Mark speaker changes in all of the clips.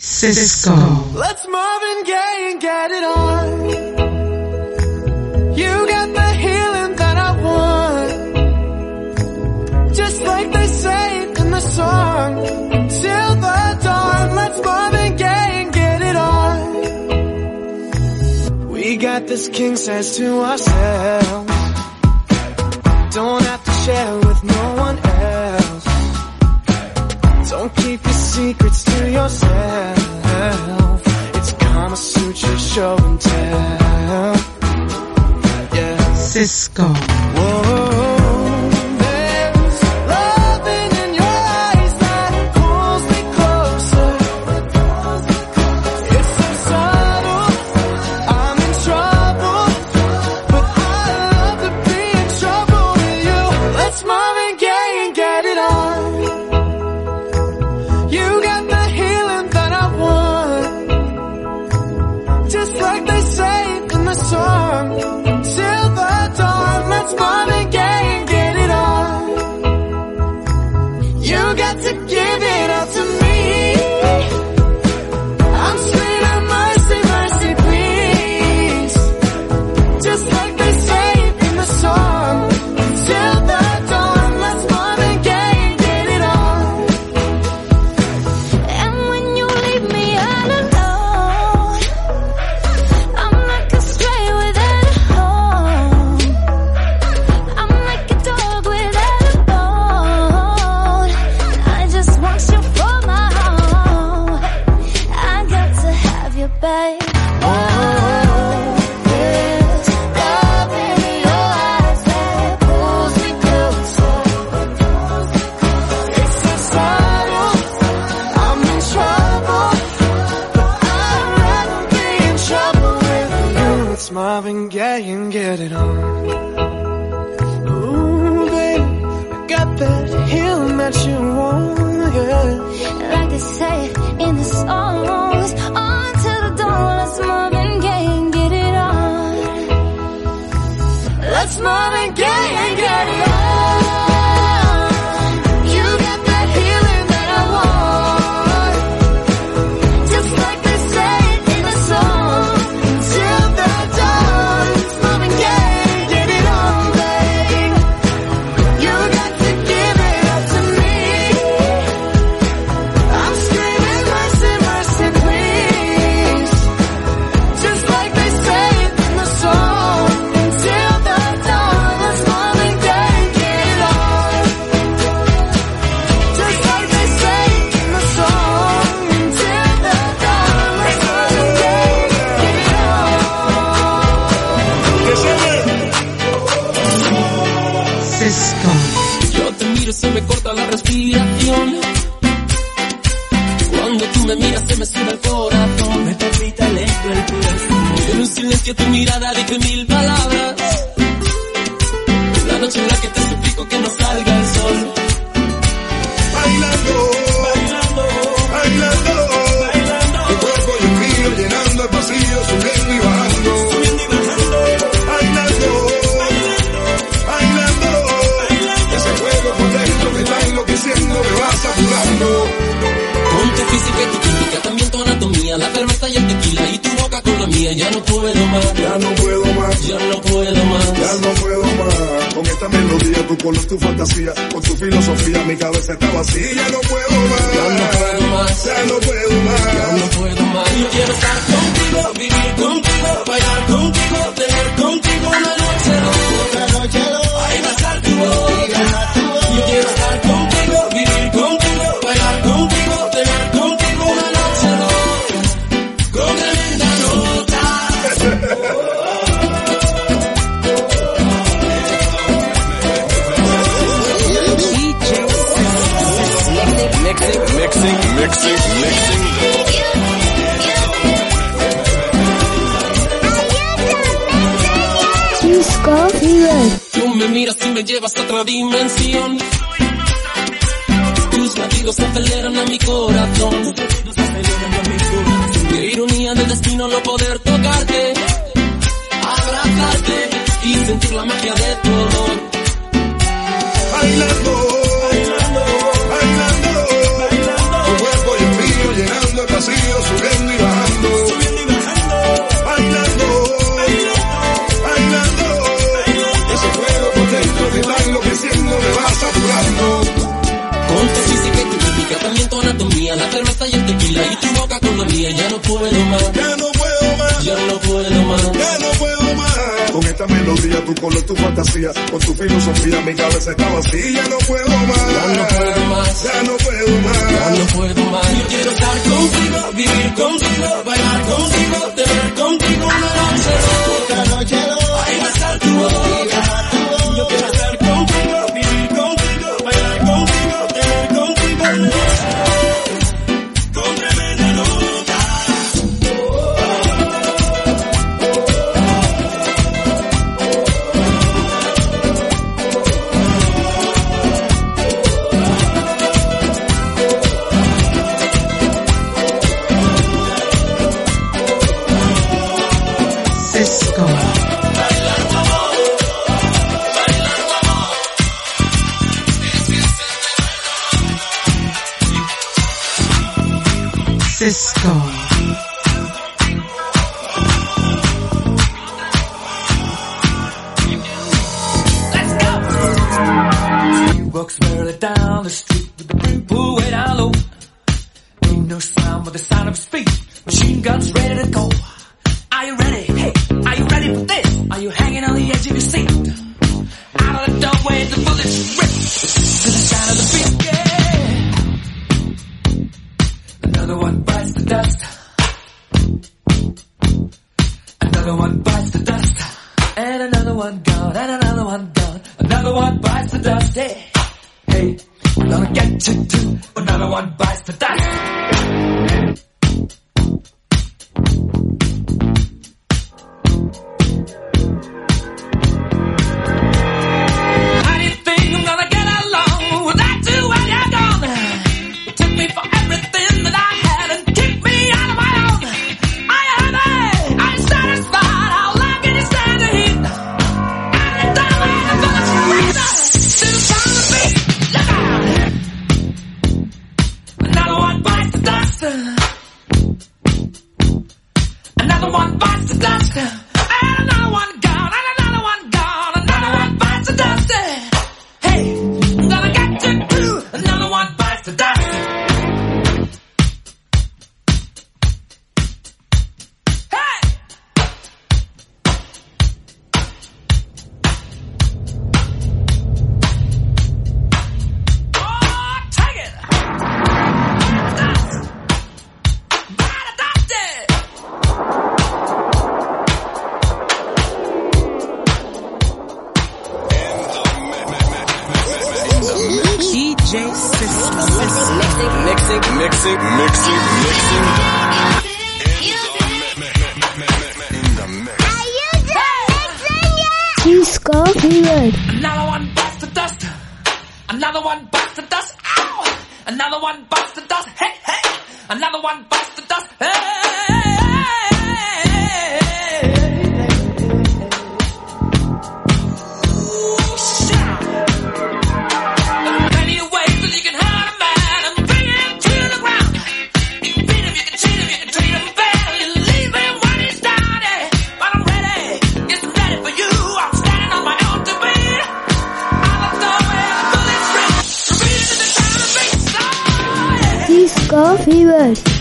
Speaker 1: Cisco.
Speaker 2: Let's Marvin Gaye and get it on. You got the healing that I want. Just like they say it in the song. Till the dawn, let's Marvin Gaye and get it on. We got this king says to ourselves. Don't have to share with no one. secrets to yourself. It's Kama Sutra show and tell. Yeah.
Speaker 1: Cisco.
Speaker 2: Whoa.
Speaker 3: ya no puedo más.
Speaker 4: Ya no puedo más.
Speaker 3: Ya no puedo más.
Speaker 4: Ya no puedo más. Con esta melodía, tu color, tu fantasía, con tu filosofía, mi cabeza está vacía. Ya no puedo más.
Speaker 3: Ya no puedo más.
Speaker 4: Ya no puedo más.
Speaker 3: Ya no puedo más. Yo quiero estar contigo, vivir contigo, bailar contigo, tener contigo una noche loca. Una noche loca. Ahí va a
Speaker 5: estar tu boca. mixing, mixing,
Speaker 6: mixing. Disco
Speaker 3: Tú me miras y me llevas a otra dimensión. Tus latidos aceleran a mi corazón. Qué ironía del destino no poder tocarte, abrazarte y sentir la magia de tu olor.
Speaker 4: Bailando.
Speaker 3: no puedo más.
Speaker 7: Ya no puedo más.
Speaker 3: Ya no puedo más.
Speaker 7: Ya no puedo más. Con esta melodía, tu color, tu fantasía, con tu filosofía, mi cabeza está vacía. Ya no puedo más.
Speaker 3: Ya no puedo más.
Speaker 7: Ya no puedo más.
Speaker 3: Ya no puedo más. Yo quiero estar contigo, vivir contigo, bailar contigo, tener contigo una noche loca. Una noche. Ahí va a estar tu boca.
Speaker 8: Another one bites the dust. And another one gone, and another one gone. Another one bites the dust. Hey, hey, gonna get you too. Another one bites the dust. another one bites the dust. Hey!
Speaker 1: Fever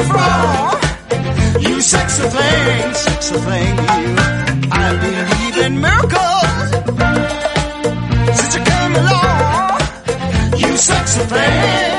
Speaker 8: you for. You
Speaker 5: sexy thing, sexy thing, you. I believe in miracles. Since you came along, you sexy thing.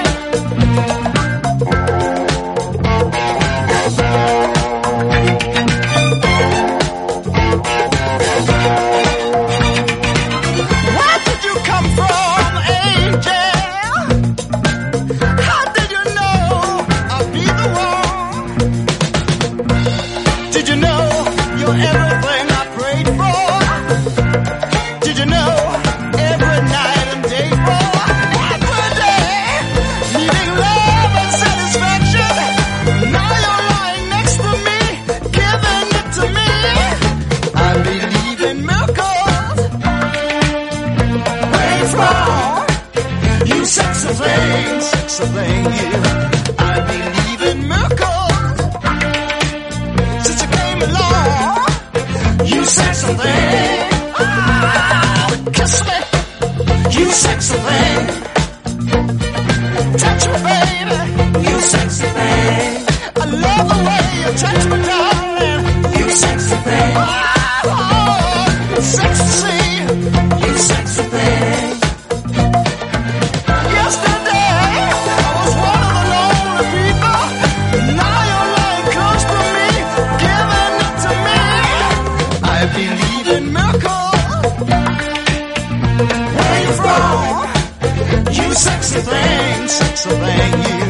Speaker 5: surveying you.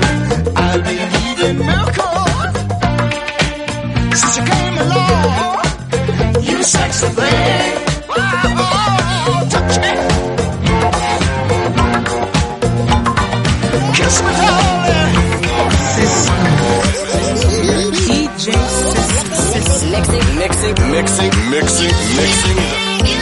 Speaker 5: I believe in miracles. Since you came along, you sexy thing. Oh, touch me. Kiss me, darling.
Speaker 1: DJ mix
Speaker 9: Mixing, mixing, mixing, mixing, mixing.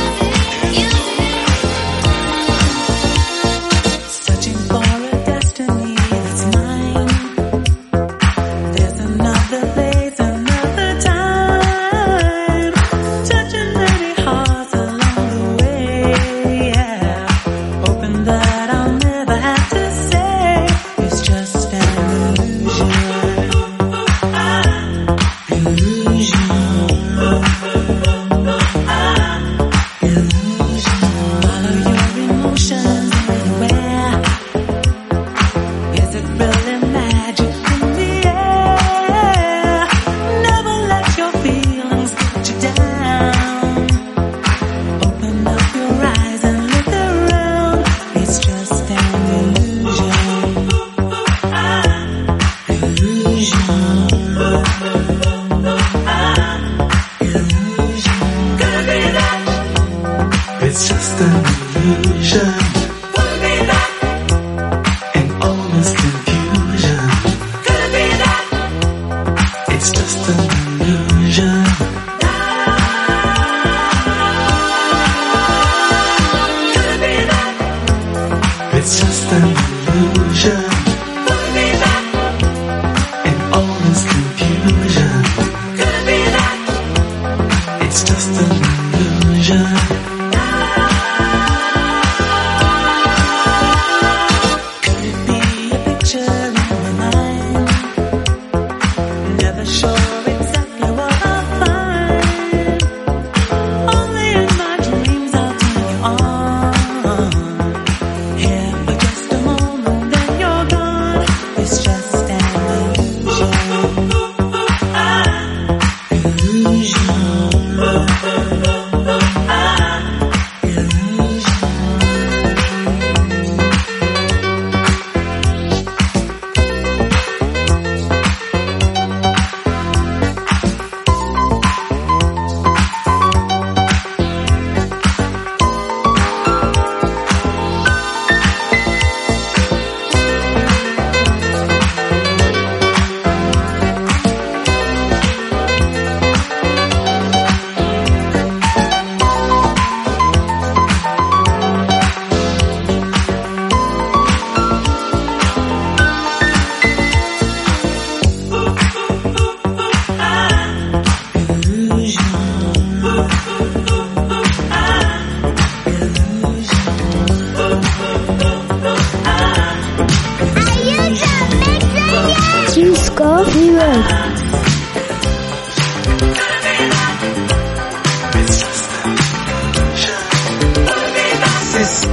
Speaker 9: them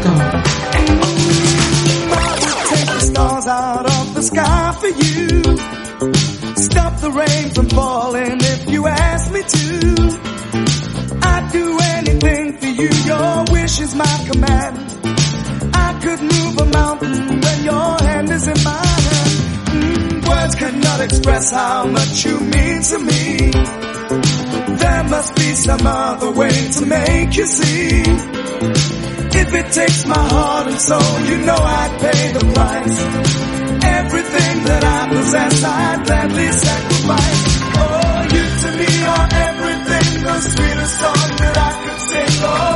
Speaker 1: Cisco.
Speaker 10: Take the stars out of the sky for you. Stop the rain from falling if you ask me to. I'd do anything for you, your wish is my command. I could move a mountain when your hand is in hand. Mm, words cannot express how much you mean to me. There must be some other way to make you see. If it takes my heart and soul, you know I'd pay the price. Everything that I possess, I'd gladly sacrifice. Oh, you to me are everything, the sweetest song that I could sing. Oh,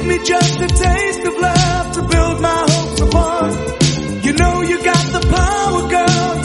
Speaker 10: Give me just a taste of love to build my hopes upon. You know you got the power, girl,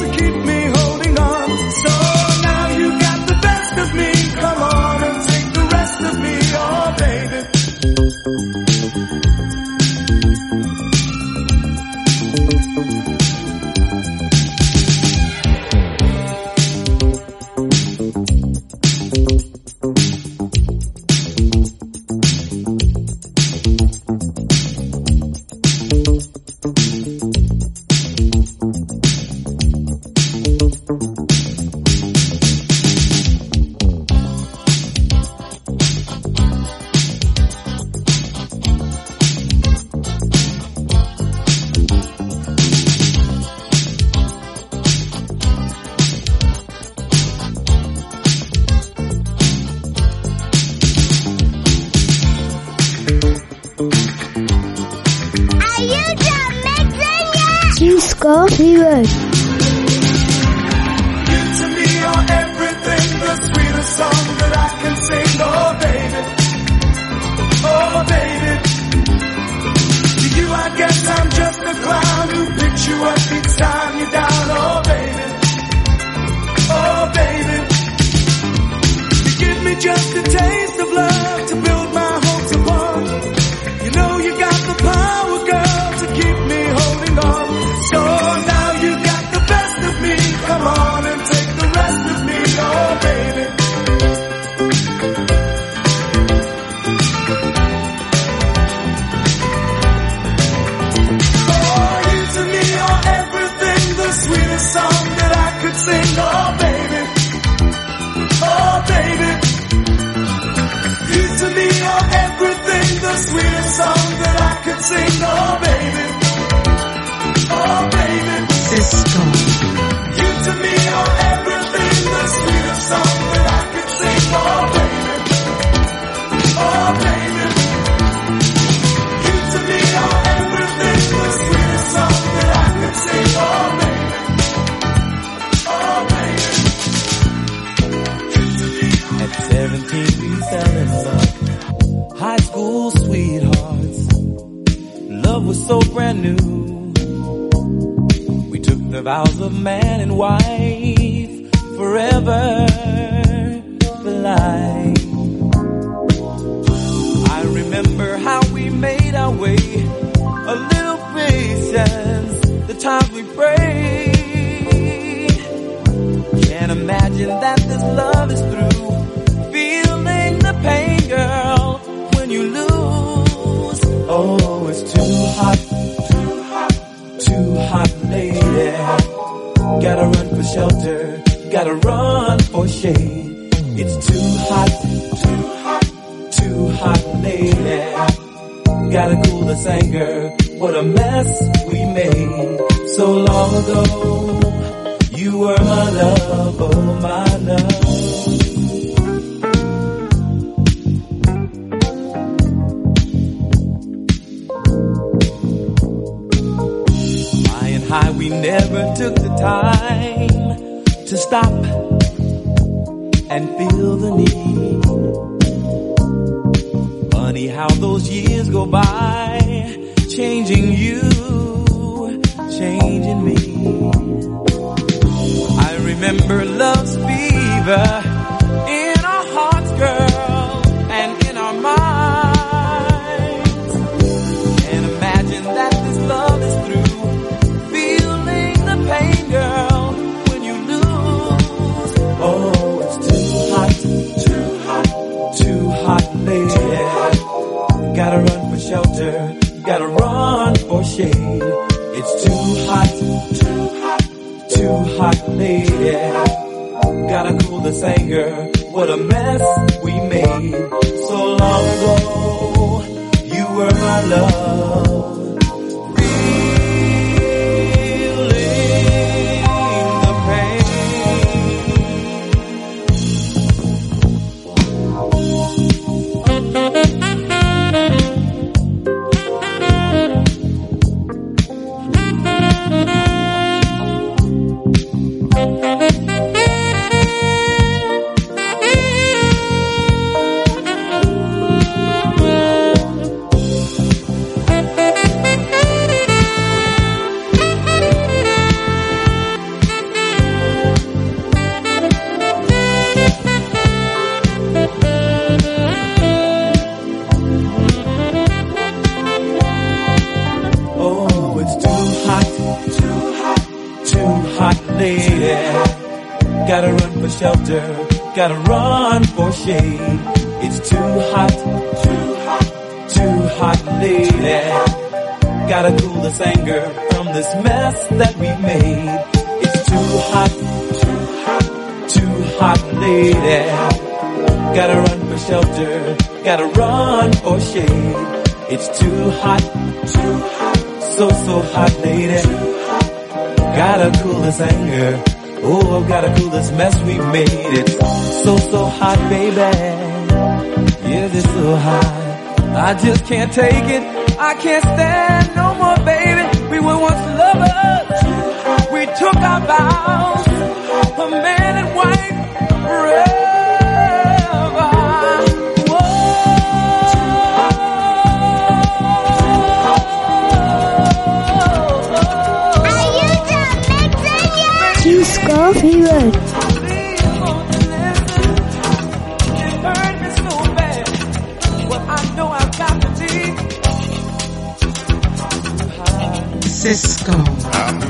Speaker 10: just a taste of love to build my single baby.
Speaker 8: vows of man and wife forever. shelter, gotta run for shade. It's too hot, too hot, too hot, lady. Gotta cool this anger, what a mess we made. So long ago, you were my love, oh my love. high, we never took the time to stop and feel the need. Funny how those years go by, changing you, changing me. I remember love's fever need. Gotta cool this anger. What a mess we made so long ago. You were my love. just can't take it. I can't stand no
Speaker 7: Francisco.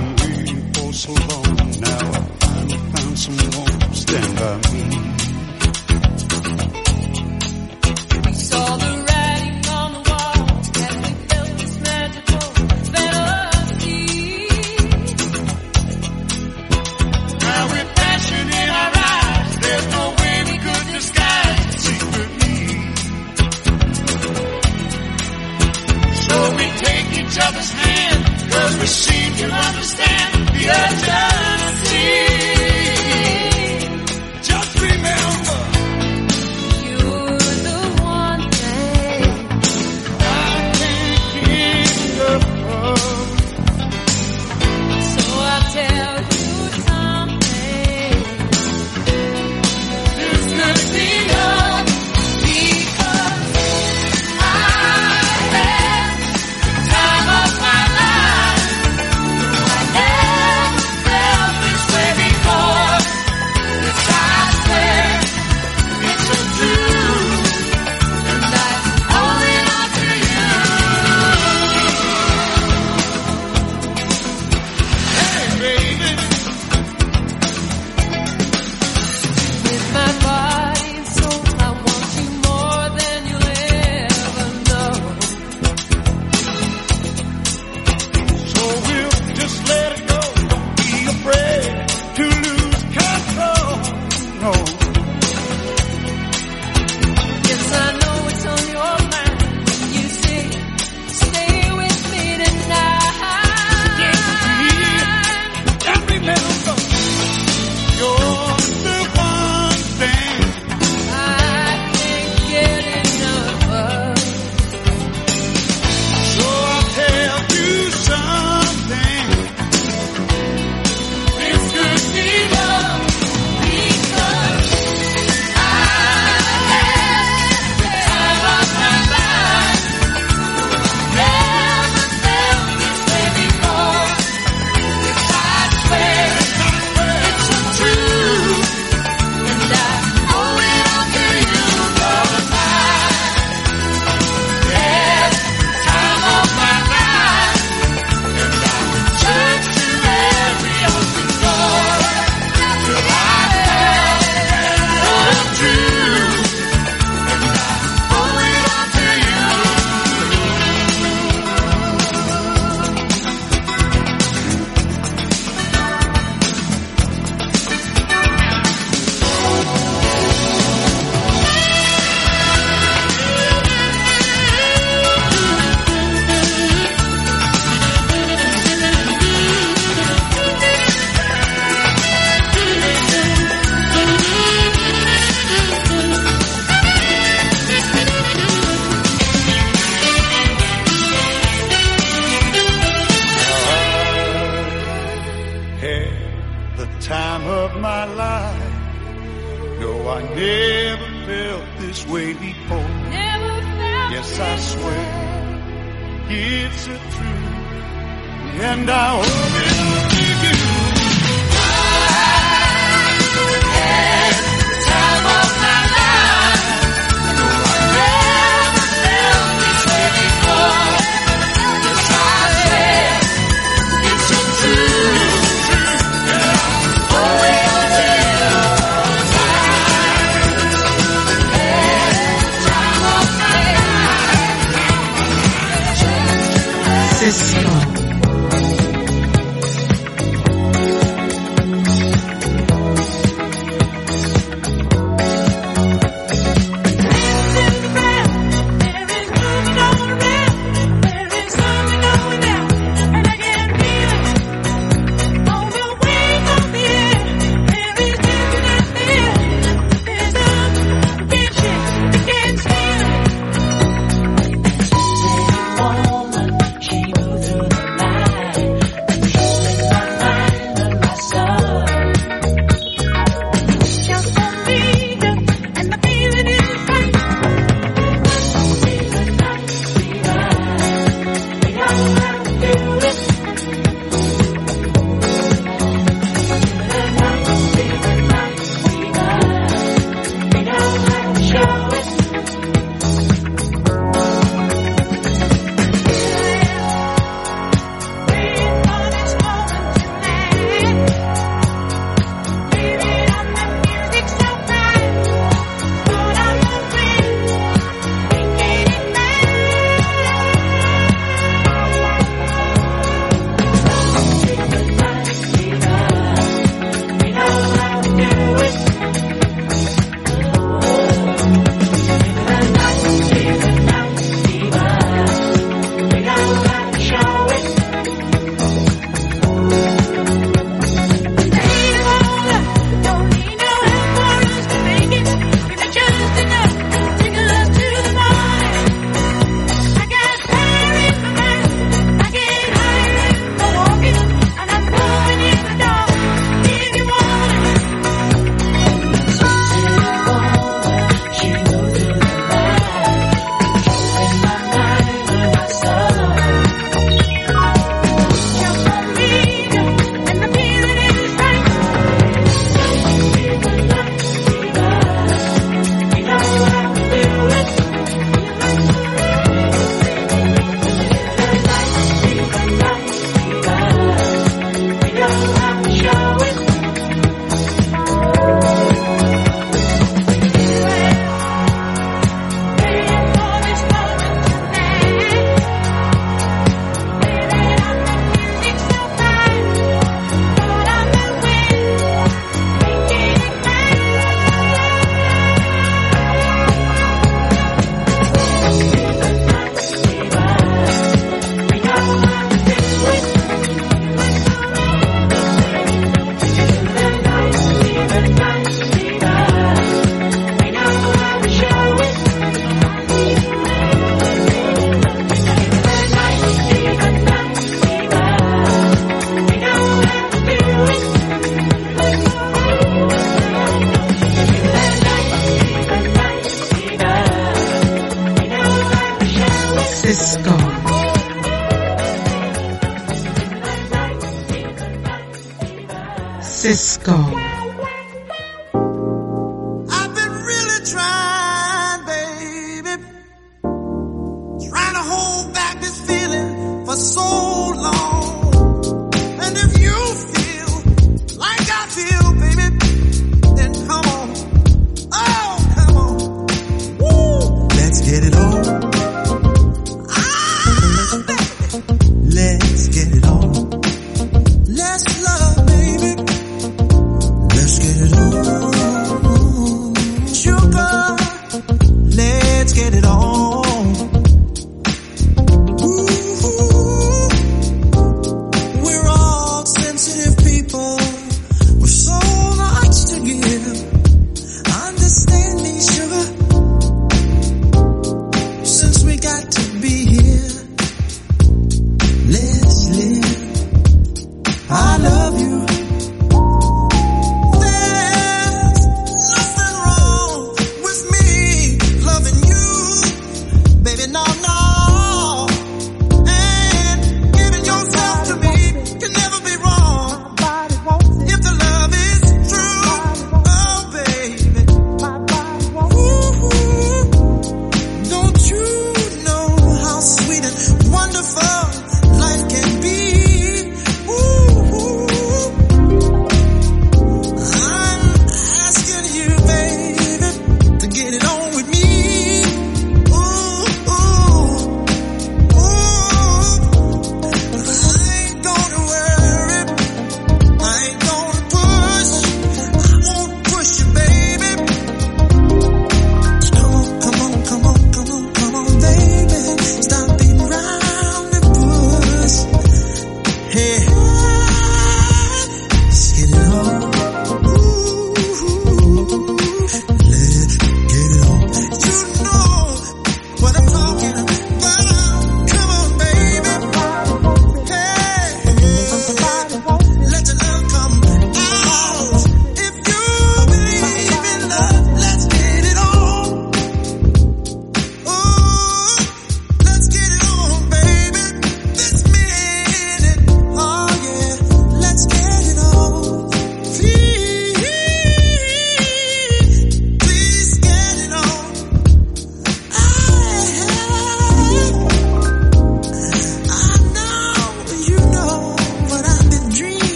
Speaker 7: Oh, I
Speaker 8: never felt this way before. Never felt
Speaker 7: yes, I swear
Speaker 8: way. it's
Speaker 11: the truth, and I hope it.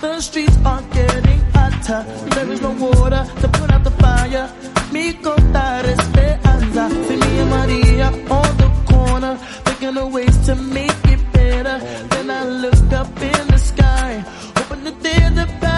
Speaker 11: The
Speaker 12: streets are getting hotter. There is no water to put out the fire. Mi contar esperanza. See me and Maria on the corner, thinking of ways to make it better. Then I looked up in the sky, hoping that there's a better.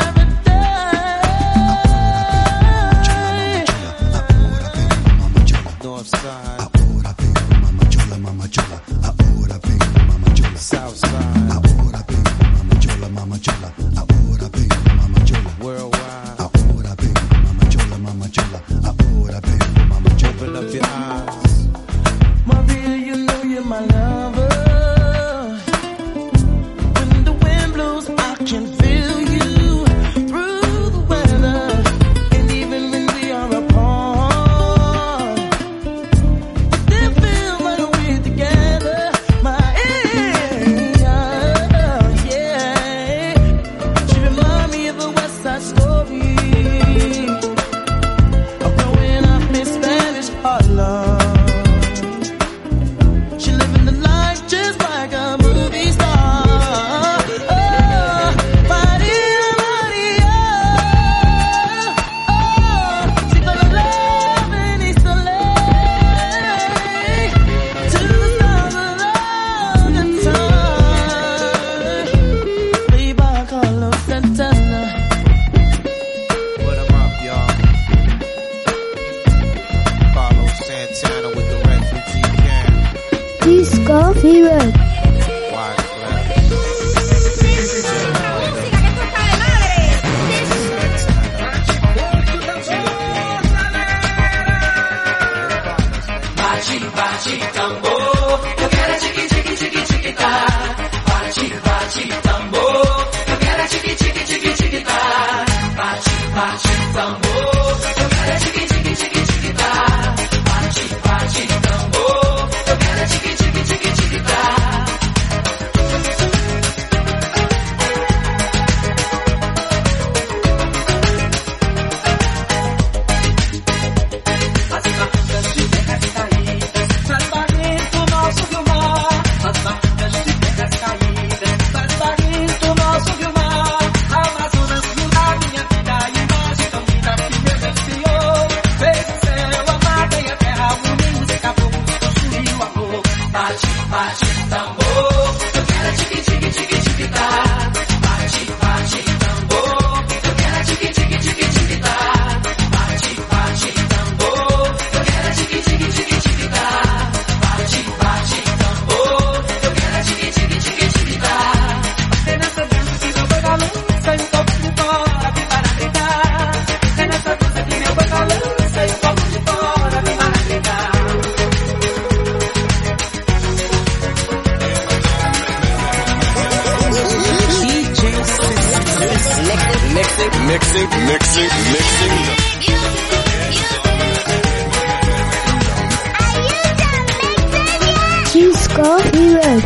Speaker 12: Corridas.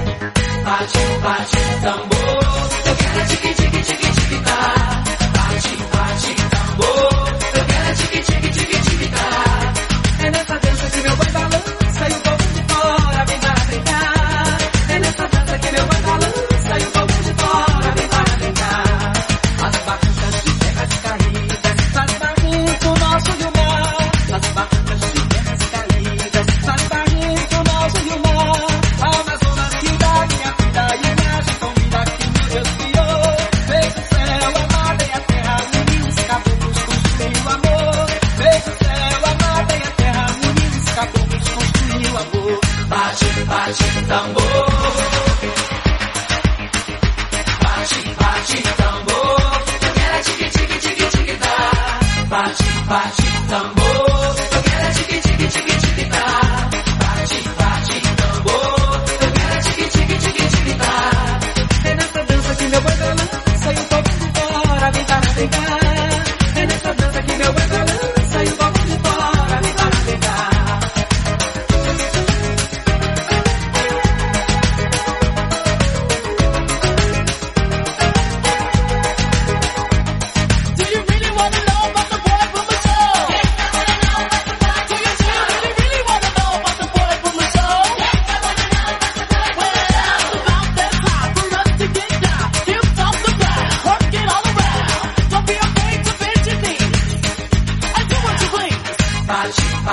Speaker 8: Bate, bate, tambor.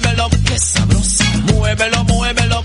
Speaker 13: muévelo, qué sabrosa. Muévelo, muévelo,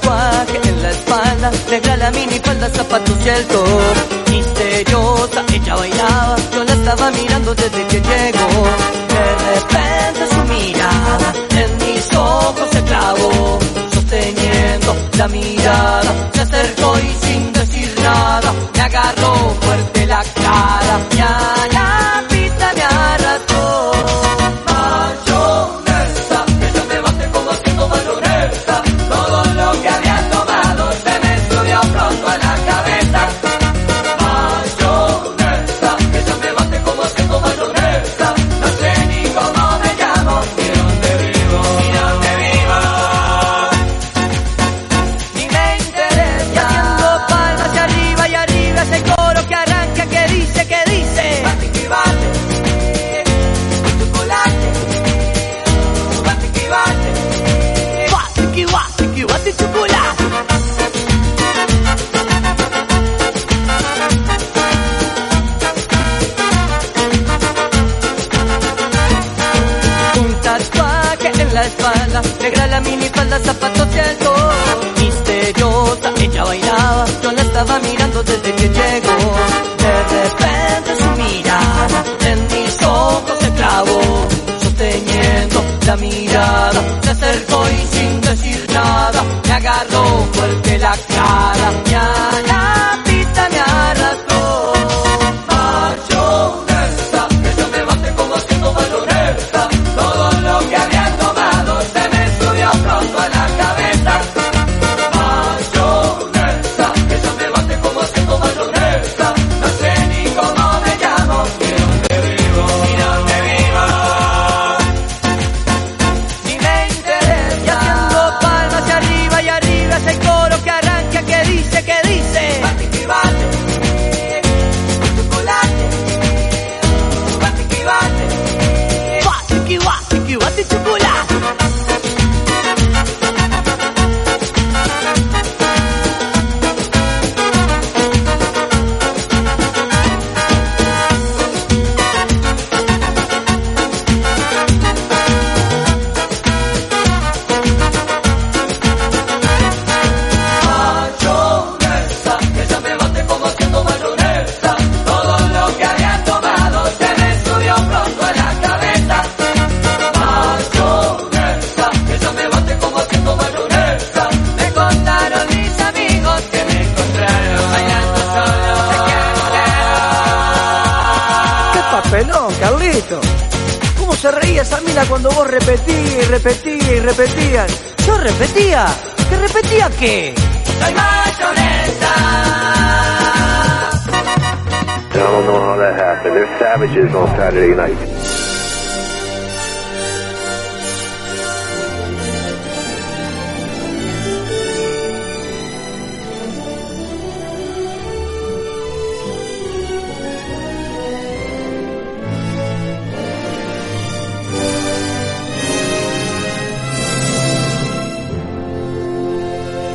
Speaker 14: tatuaje en la espalda, negra la minifalda, zapatos y el top. Misteriosa, ella bailaba, yo la estaba mirando desde que llegó. De repente su mirada en mis ojos se clavó, sosteniendo la mirada, se acercó falda, negra la minifalda, zapatos de alto. Misteriosa, ella bailaba, yo la estaba mirando desde que llegó. De repente su mirada en mis ojos se clavó, sosteniendo la mirada, se acercó y sin decir nada, me agarró fuerte la cara,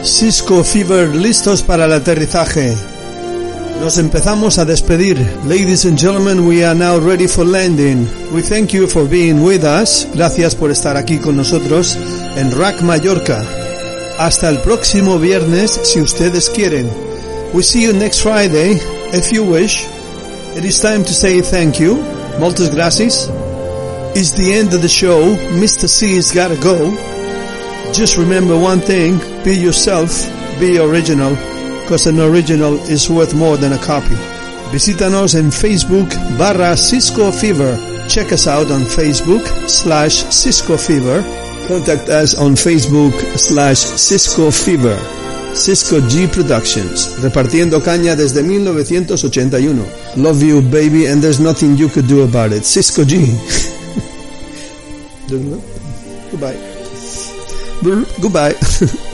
Speaker 10: Cisco Fever listos para el aterrizaje. Nos empezamos a despedir. Ladies and gentlemen, we are now ready for landing. We thank you for being with us. Gracias por estar aquí con nosotros en Rack Mallorca. Hasta el próximo viernes si ustedes quieren. We see you next Friday if you wish. It is time to say thank you. Moltes gracias. It's the end of the show. Mr. C's gotta go. Just remember one thing, be yourself, be original, because an original is worth more than a copy. Visítanos en Facebook barra Cisco Fever. Check us out on Facebook slash Cisco Fever. Contact us on Facebook slash Cisco Fever. Cisco G Productions, repartiendo caña desde 1981. Love you baby and there's nothing you could do about it. Cisco G. Goodbye. Goodbye.